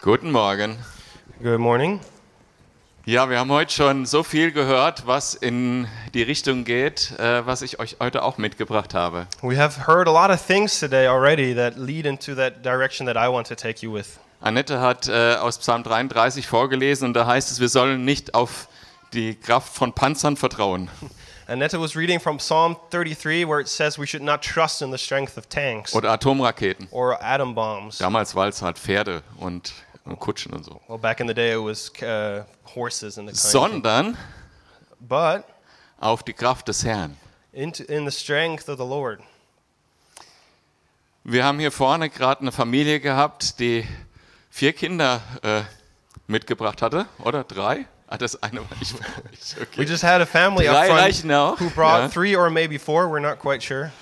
Guten Morgen. Good morning. Ja, wir haben heute schon so viel gehört, was in die Richtung geht, äh, was ich euch heute auch mitgebracht habe. We have heard a lot of things today already that lead into that direction that I want to take you with. Annette hat äh, aus Psalm 33 vorgelesen und da heißt es, wir sollen nicht auf die Kraft von Panzern vertrauen. Annette was reading from Psalm 33 where it says we should not trust in the strength of tanks Oder Atomraketen. or atom bombs. Damals war es halt Pferde und, und Kutschen und so. Well, back in the day it was uh, horses and the kind of. Sondern But auf die Kraft des Herrn. into, in the strength of the Lord. Wir haben hier vorne gerade eine Familie gehabt, die vier Kinder äh, mitgebracht hatte, oder drei? Ah, das eine war nicht. We Okay. just had a family up Drei front reichen auch. who brought Ja. three or maybe four. We're not quite sure.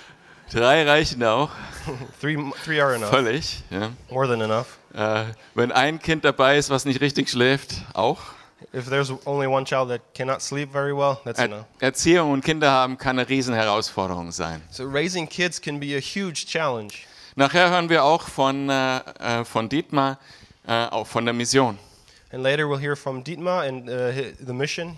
Drei reichen auch, Three, three are enough. völlig. Ja. More than enough. Äh, wenn ein Kind dabei ist, was nicht richtig schläft, auch. If there's only one child that cannot sleep very well, that's enough. Er Erziehung und Kinder haben kann eine Riesenherausforderung sein. So raising kids can be a huge challenge. Nachher hören wir auch von, äh, äh, von Dietmar, äh, auch von der Mission. And later we'll hear from Dietmar and uh, the mission.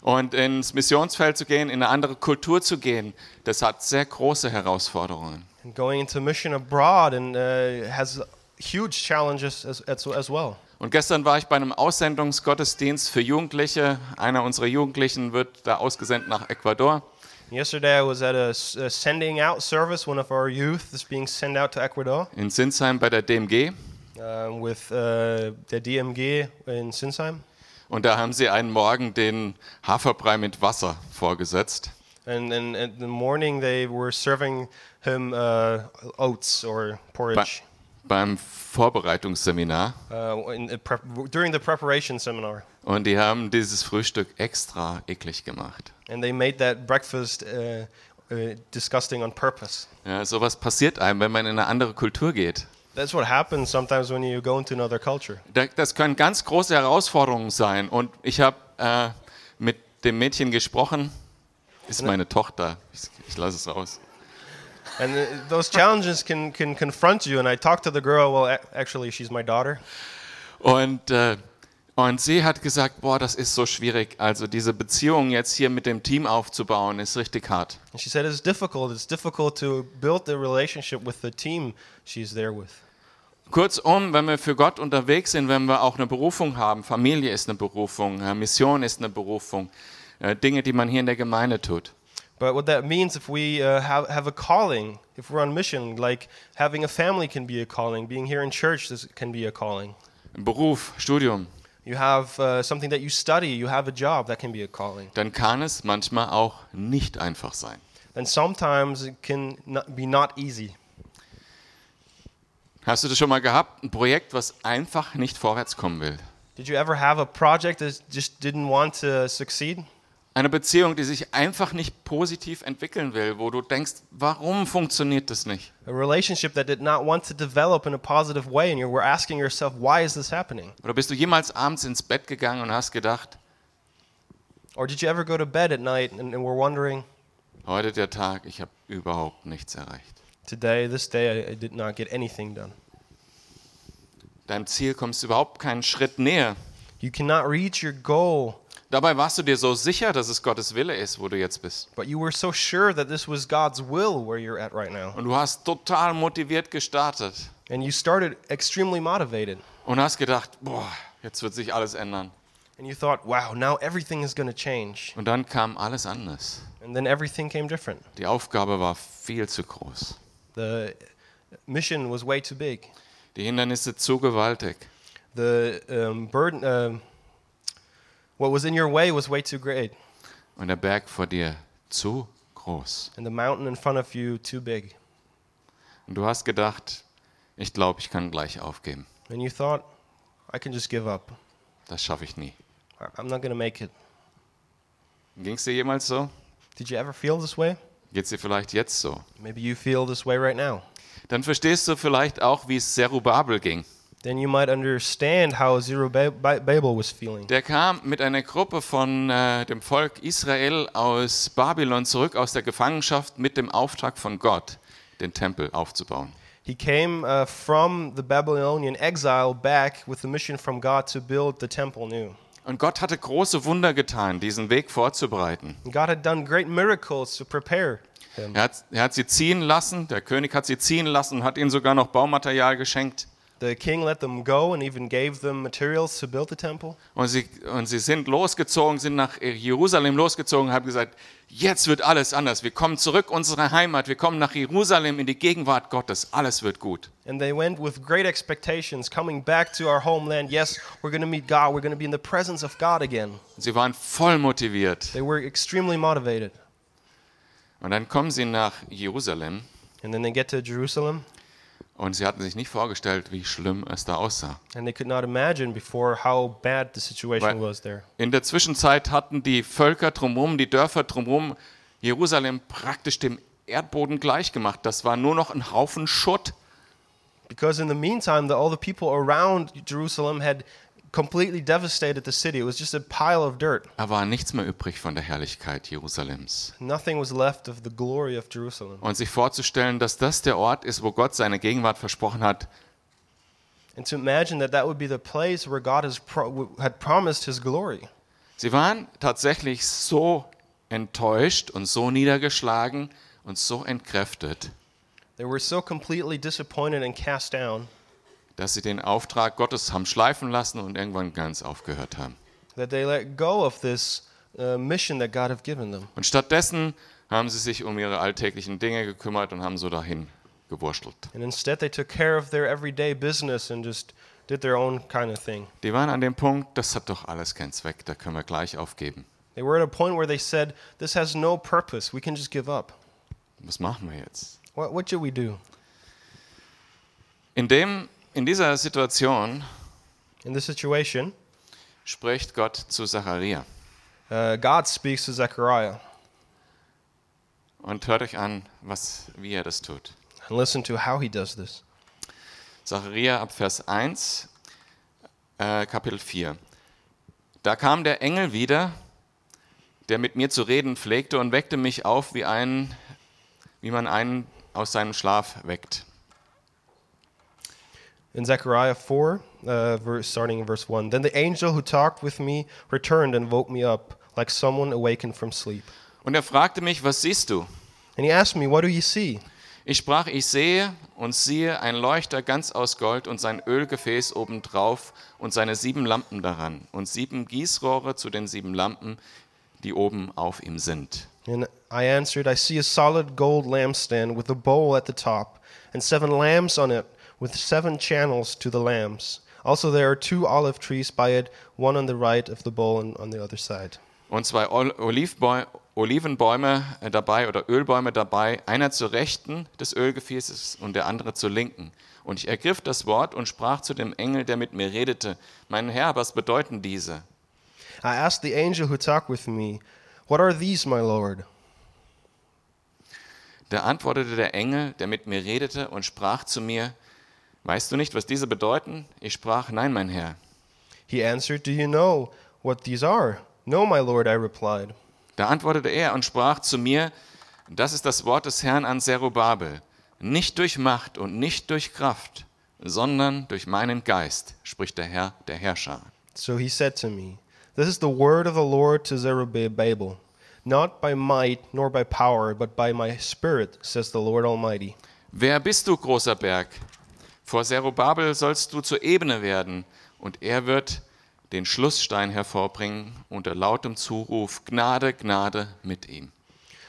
Und ins Missionsfeld zu gehen, in eine andere Kultur zu gehen, das hat sehr große Herausforderungen. And going into mission abroad and uh, has huge challenges as, as, well. Und gestern war ich bei einem Aussendungsgottesdienst für Jugendliche. Einer unserer Jugendlichen wird da ausgesendet nach Ecuador. Yesterday I was at a, sending out service. One of our youth is being sent out to Ecuador In Sinsheim bei der DMG. um, with uh, the DMG in Sinsheim. Und da haben sie einen Morgen den Haferbrei mit Wasser vorgesetzt. And, in the morning they were serving him uh, oats or Bei, porridge beim Vorbereitungsseminar. uh, in prep- during the preparation seminar. Und die haben dieses Frühstück extra eklig gemacht. And they made that breakfast uh, uh, disgusting on purpose. Ja, sowas passiert einem, wenn man in eine andere Kultur geht. That's what happens sometimes when you go into another culture. Da- Das können ganz große Herausforderungen sein. Und ich habe äh, mit dem Mädchen gesprochen. Ist meine Tochter. Ich, ich lasse es raus. And uh, those challenges can, can confront you. And I talked to the girl, well, actually, she's my daughter. Und, äh, und sie hat gesagt, boah, das ist so schwierig. Also diese Beziehung jetzt hier mit dem Team aufzubauen, ist richtig hart. And she said it's difficult. It's difficult to build the relationship with the team she's there with. Kurzum, wenn wir für Gott unterwegs sind, wenn wir auch eine Berufung haben, Familie ist eine Berufung, äh, Mission ist eine Berufung, äh, Dinge, die man hier in der Gemeinde tut. But what that means, if we uh, have, have a calling, if we're on mission, like having a family can be a calling, being here in church this can be a calling. Beruf, Studium, You have uh, something that you study, you have a job, that can be a calling. dann kann es manchmal auch nicht einfach sein. And sometimes it can not, be not easy. Hast du das schon mal gehabt? Ein Projekt, was einfach nicht vorwärts kommen will. Did you ever have a project that just didn't want to succeed? Eine Beziehung, die sich einfach nicht positiv entwickeln will, wo du denkst, warum funktioniert das nicht? A relationship that did not want to develop in a positive way, and you were asking yourself, why is this happening? Oder bist du jemals abends ins Bett gegangen und hast gedacht, Or did you ever go to bed at night and, and were wondering, heute der Tag, ich habe überhaupt nichts erreicht. today, this day, I, I did not get anything done? Deinem Ziel kommst du überhaupt keinen Schritt näher. You cannot reach your goal, Dabei warst du dir so sicher, dass es Gottes Wille ist, wo du jetzt bist. but you were so sure that this was God's will where you're at right now. Und du hast total motiviert gestartet And you started extremely motivated. und hast gedacht, boah, jetzt wird sich alles ändern. And you thought, wow, now everything is going to change. Und dann kam alles anders. And then everything came different. Die Aufgabe war viel zu groß. The mission was way too big. Die Hindernisse zu gewaltig. The um, burden, um, what was in your way was way too great. Und der Berg vor dir zu groß. And the mountain in front of you too big. Und du hast gedacht, ich glaube, ich kann gleich aufgeben. And you thought, I can just give up. Das schaffe ich nie. I'm not to make it. Ging es dir jemals so? Did you ever feel this way? Geht es dir vielleicht jetzt so? Maybe you feel this way right now. Dann verstehst du vielleicht auch, wie es Zerubabel ging. Then you might understand how Zerubbabel was feeling. Der kam mit einer Gruppe von äh, dem Volk Israel aus Babylon zurück aus der Gefangenschaft mit dem Auftrag von Gott, den Tempel aufzubauen. He came uh, from the Babylonian exile back with the mission from God to build the temple new. Und Gott hatte große Wunder getan, diesen Weg vorzubereiten. God had done great miracles to prepare him. Er hat, er hat sie ziehen lassen, der König hat sie ziehen lassen und hat ihnen sogar noch Baumaterial geschenkt. The king let them go and even gave them materials to build the temple. Und sie, und sie sind losgezogen, sind nach Jerusalem losgezogen, haben gesagt, jetzt wird alles anders. Wir kommen zurück unsere Heimat, wir kommen nach Jerusalem in die Gegenwart Gottes. Alles wird gut. And they went with great expectations, coming back to our homeland. Yes, we're going to meet God. We're going to be in the presence of God again. Sie waren voll motiviert. They were extremely motivated. Und dann kommen sie nach Jerusalem And then they get to Jerusalem, und sie hatten sich nicht vorgestellt, wie schlimm es da aussah. and they could not imagine before how bad the situation Right. was there. In der Zwischenzeit hatten die Völker drumherum, die Dörfer drumherum Jerusalem praktisch dem Erdboden gleichgemacht. Das war nur noch ein Haufen Schutt. Because in the meantime, the, all the people around Jerusalem had completely devastated the city. It was just a pile of dirt. Da war nichts mehr übrig von der Herrlichkeit Jerusalems. Nothing was left of the glory of Jerusalem. Und sich vorzustellen, dass das der Ort ist, wo Gott seine Gegenwart versprochen hat, And to imagine that that would be the place where God has pro- had promised his glory. sie waren tatsächlich so enttäuscht und so niedergeschlagen und so entkräftet, They were so completely disappointed and cast down dass sie den Auftrag Gottes haben schleifen lassen und irgendwann ganz aufgehört haben. that they let go of this uh, mission that God had given them. Und stattdessen haben sie sich um ihre alltäglichen Dinge gekümmert und haben so dahin gewurschtelt. And instead, they took care of their everyday business and just did their own kind of thing. Die waren an dem Punkt, das hat doch alles keinen Zweck, da können wir gleich aufgeben. They were at a point where they said, This has no purpose. We can just give up. Was machen wir jetzt? What, what should we do? In, dem, in dieser Situation In this situation, spricht Gott zu Zacharia. uh, God speaks to Zechariah. Und hört euch an, was, wie er das tut. And listen to how he does this. Zacharia ab Vers 1, äh, Kapitel 4. Da kam der Engel wieder, der mit mir zu reden pflegte und weckte mich auf, wie, einen, wie man einen aus seinem Schlaf weckt. In Zechariah 4, uh, verse, starting in verse 1 Then the angel who talked with me returned and woke me up, like someone awakened from sleep. Und er fragte mich, was siehst du? And he asked me, What do you see? Ich sprach, ich sehe und siehe ein Leuchter ganz aus Gold und sein Ölgefäß obendrauf und seine sieben Lampen daran und sieben Gießrohre zu den sieben Lampen, die oben auf ihm sind. And I answered, I see a solid gold lampstand with a bowl at the top, and seven lamps on it, with seven channels to the lamps. Also, there are two olive trees by it, one on the right of the bowl and on the other side. Und zwei Olivbäu Olivenbäume äh, dabei oder Ölbäume dabei, einer zur Rechten des Ölgefäßes und der andere zur Linken. Und ich ergriff das Wort und sprach zu dem Engel, der mit mir redete, mein Herr, was bedeuten diese? I asked the angel who talked with me, What are these, my Lord? Da antwortete der Engel, der mit mir redete, und sprach zu mir, Weißt du nicht, was diese bedeuten? Ich sprach, Nein, mein Herr. He answered, Do you know what these are? No, my Lord, I replied. Da antwortete er und sprach zu mir, Das ist das Wort des Herrn an Zerubabel, nicht durch Macht und nicht durch Kraft, sondern durch meinen Geist, spricht der Herr, der Herrscher. So he said to me, This is the word of the Lord to Zerubbabel. Not by might nor by power, but by my spirit, says the Lord Almighty. Wer bist du, großer Berg? Vor Zerubabel sollst du zur Ebene werden, und er wird den Schlussstein hervorbringen unter lautem Zuruf, Gnade, Gnade mit ihm.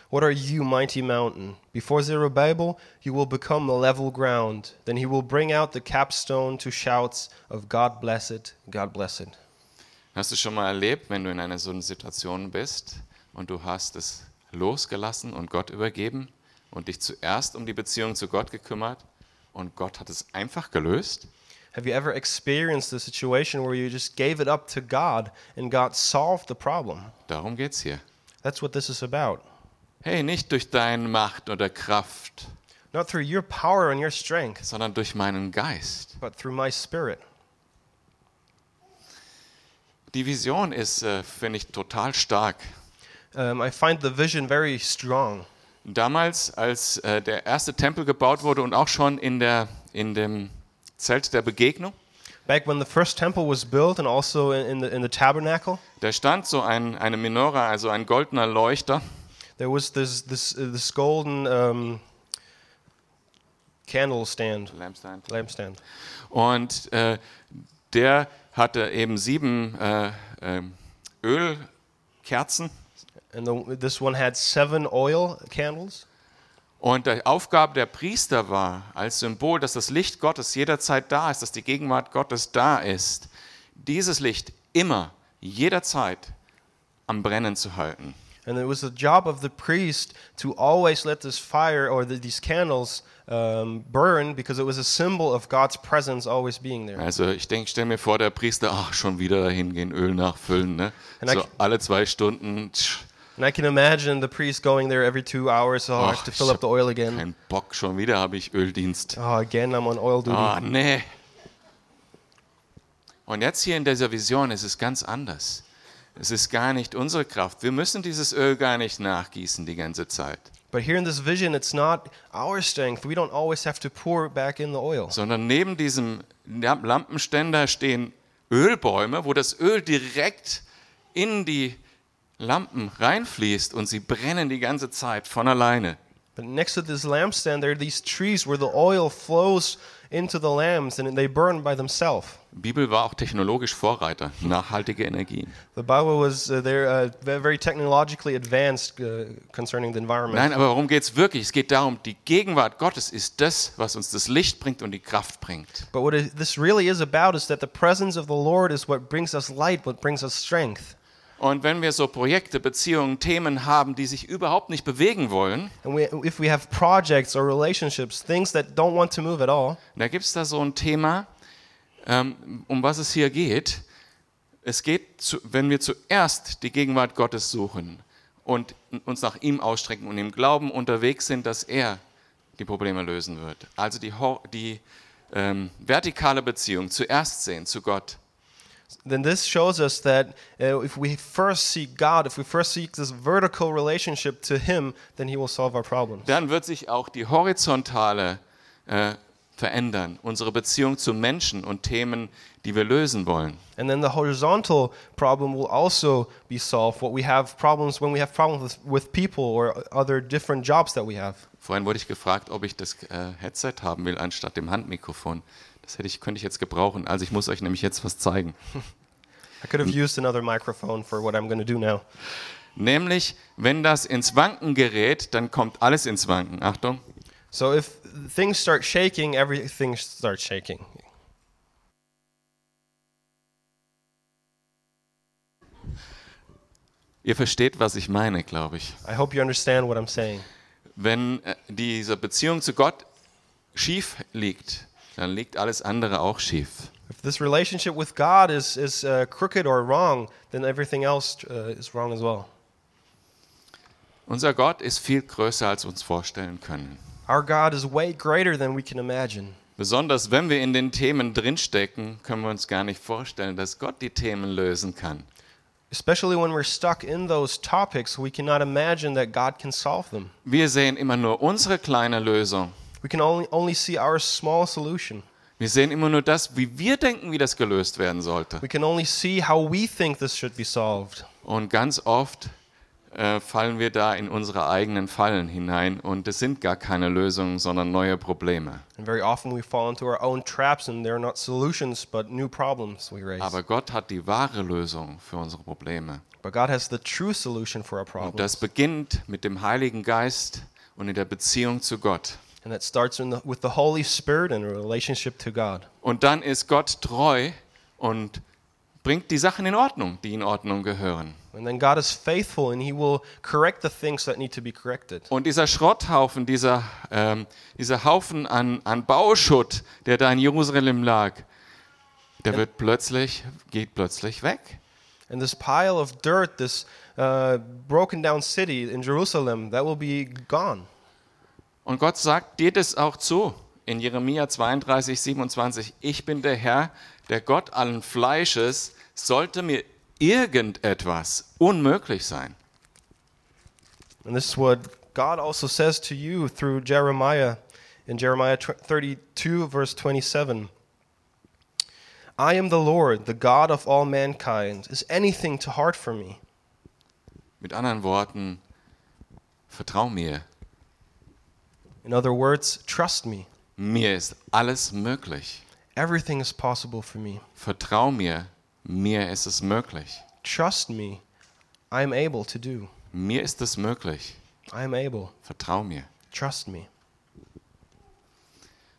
What are you, mighty mountain? Before Zerubbabel, you will become the level ground. Then he will bring out the capstone to shouts of God bless it, God bless it. Hast du schon mal erlebt, wenn du in einer so einer Situation bist und du hast es losgelassen und Gott übergeben und dich zuerst um die Beziehung zu Gott gekümmert und Gott hat es einfach gelöst? Have you ever experienced a situation where you just gave it up to God and God solved the problem? Darum geht's hier. That's what this is about. Hey, nicht durch deine Macht oder Kraft, Not through your power and your strength, sondern durch meinen Geist. but through my spirit. Die Vision ist, äh, finde ich, total stark. Um, I find the vision very strong. Damals, als äh, der erste Tempel gebaut wurde und auch schon in, der, in dem Zelt der Begegnung, Back when the first temple was built and also in, the, in the tabernacle, da stand so ein, eine Menora, also ein goldener Leuchter. there was this, this, uh, this golden um, candle stand, lampstand. Und äh, der hatte eben sieben äh, äh, Ölkerzen. And the, this one had seven oil candles. Und die Aufgabe der Priester war, als Symbol, dass das Licht Gottes jederzeit da ist, dass die Gegenwart Gottes da ist, dieses Licht immer, jederzeit am Brennen zu halten. And it was the job of the priest to always let this fire or the, these candles um, burn because it was a symbol of God's presence always being there. Also ich denke, stell mir vor, der Priester, ach, schon wieder dahin gehen, Öl nachfüllen, ne? Und So ich- alle zwei Stunden, tsch, And I can imagine the priest going there every two hours, oh, I have to ich fill up the oil again. keinen Bock, schon wieder habe ich Öldienst. Oh, again, I'm on oil duty. Ah, nee. Und jetzt hier in dieser Vision ist es ganz anders. Es ist gar nicht unsere Kraft. Wir müssen dieses Öl gar nicht nachgießen die ganze Zeit, But here in this vision, it's not our strength. We don't always have to pour back in the oil. sondern neben diesem Lam- Lampenständer stehen Ölbäume, wo das Öl direkt in die Lampen reinfließt und sie brennen die ganze Zeit von alleine. But next to this lampstand, there are these trees where the oil flows into the lamps and they burn by themselves. Die Bibel war auch technologisch Vorreiter, nachhaltige Energien. The Bible was uh, there uh, ve- very technologically advanced uh, concerning the environment. Nein, aber worum geht es wirklich? Es geht darum, die Gegenwart Gottes ist das, was uns das Licht bringt und die Kraft bringt. But what this really is about is that the presence of the Lord is what brings us light, what brings us strength. Und wenn wir so Projekte, Beziehungen, Themen haben, die sich überhaupt nicht bewegen wollen, And we, if we have projects or relationships, things that don't want to move at all, da gibt es da so ein Thema, ähm, um was es hier geht. Es geht, zu, wenn wir zuerst die Gegenwart Gottes suchen und uns nach ihm ausstrecken und im Glauben unterwegs sind, dass er die Probleme lösen wird. Also die, die ähm, vertikale Beziehung zuerst sehen zu Gott. Then this shows us that uh, if we first seek God, if we first seek this vertical relationship to Him, then He will solve our problems. dann wird sich auch die horizontale äh, verändern, unsere Beziehung zu Menschen und Themen, die wir lösen wollen. And then the horizontal problem will also be solved. What we have problems when we have problems with, with people or other different jobs that we have. Vorhin wurde ich gefragt, ob ich das äh, Headset haben will anstatt dem Handmikrofon. Das hätte ich, könnte ich jetzt gebrauchen. Also ich muss euch nämlich jetzt was zeigen. I could have used another microphone for what I'm going to do now. Nämlich, wenn das ins Wanken gerät, dann kommt alles ins Wanken. Achtung. So if things start shaking, everything starts shaking. Ihr versteht, was ich meine, glaube ich. I hope you understand what I'm saying. Wenn äh, diese Beziehung zu Gott schief liegt, dann liegt alles andere auch schief. If this relationship with God is, is uh, crooked or wrong, then everything else uh, is wrong as well. Unser Gott ist viel größer, als wir uns vorstellen können. Our God is way greater than we can imagine. Besonders wenn wir in den Themen drinstecken, können wir uns gar nicht vorstellen, dass Gott die Themen lösen kann. Especially when we're stuck in those topics, we cannot imagine that God can solve them. Wir sehen immer nur unsere kleine Lösung. We can only, only see our small solution. Wir sehen immer nur das, wie wir denken, wie das gelöst werden sollte. We can only see how we think this should be solved. Und ganz oft äh, fallen wir da in unsere eigenen Fallen hinein und es sind gar keine Lösungen, sondern neue Probleme. And very often we fall into our own traps, and they're not solutions, but new problems we raise. Aber Gott hat die wahre Lösung für unsere Probleme. But God has the true solution for our Und problems. das beginnt mit dem Heiligen Geist und in der Beziehung zu Gott. And that starts the, with the Holy Spirit and a relationship to God. Und dann ist Gott treu und bringt die Sachen in Ordnung, die in Ordnung gehören. And then God is faithful and He will correct the things that need to be corrected. Und dieser Schrotthaufen, dieser, ähm, dieser Haufen an, an Bauschutt, der da in Jerusalem lag, der wird plötzlich, geht plötzlich weg. And this pile of dirt, this uh, broken down city in Jerusalem, that will be gone. Und Gott sagt dir das auch zu in Jeremia 32, 27. Ich bin der Herr, der Gott allen Fleisches, sollte mir irgendetwas unmöglich sein. And this is what God also says to you through Jeremiah in Jeremiah tw- 32, verse 27 I am the Lord, the God of all mankind. Is anything too hard for me? Mit anderen Worten, vertrau mir. In other words, trust me. Mir ist alles möglich. Everything is possible for me. Vertrau mir. Mir ist es möglich. Trust me. I am able to do. Mir ist es möglich. I am able. Vertrau mir. Trust me.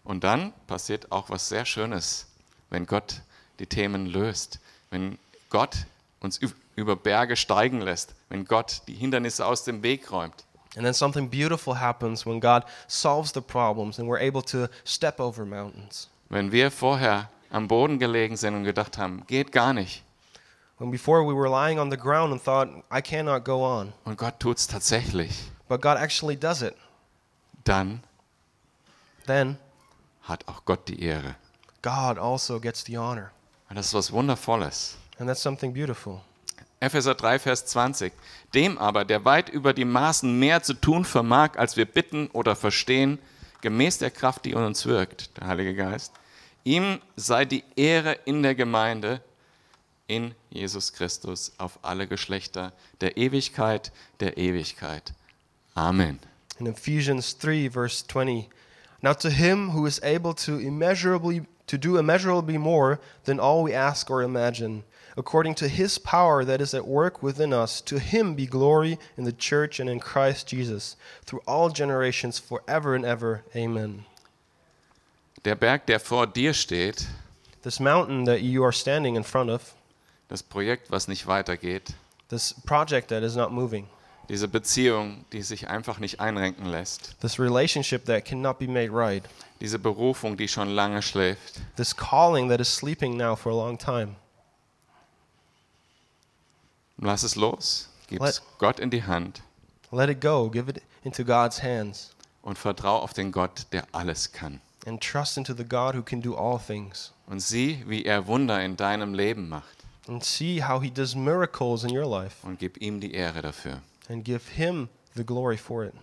Und dann passiert auch was sehr Schönes, wenn Gott die Themen löst, wenn Gott uns üb- über Berge steigen lässt, wenn Gott die Hindernisse aus dem Weg räumt. And then something beautiful happens when God solves the problems and we're able to step over mountains. Wenn wir vorher am Boden gelegen sind und gedacht haben, geht gar nicht, When before we were lying on the ground and thought, I cannot go on, und Gott tut es tatsächlich, but God actually does it, dann then hat auch Gott die Ehre. God also gets the honor. Und das ist was Wundervolles. And that's something beautiful. Epheser 3, Vers 20. Dem aber, der weit über die Maßen mehr zu tun vermag, als wir bitten oder verstehen, gemäß der Kraft, die in uns wirkt, der Heilige Geist, ihm sei die Ehre in der Gemeinde, in Jesus Christus, auf alle Geschlechter, der Ewigkeit, der Ewigkeit. Amen. In Ephesians 3, verse 20, now to him who is able to immeasurably to do immeasurably more than all we ask or imagine, according to his power that is at work within us, to him be glory in the church and in Christ Jesus, through all generations, forever and ever. Amen. Der Berg, der vor dir steht, This mountain that you are standing in front of, das Projekt, was nicht weitergeht, this project that is not moving, diese Beziehung, die sich einfach nicht einrenken lässt, this relationship that cannot be made right, diese Berufung, die schon lange schläft, this calling that is sleeping now for a long time. Lass es los, gib es Gott in die Hand. Let it go, give it into God's hands, und vertrau auf den Gott, der alles kann. and trust into the God who can do all things. Und sieh, wie er Wunder in deinem Leben macht. And see how he does miracles in your life. Und gib ihm die Ehre dafür. And give him the glory for it.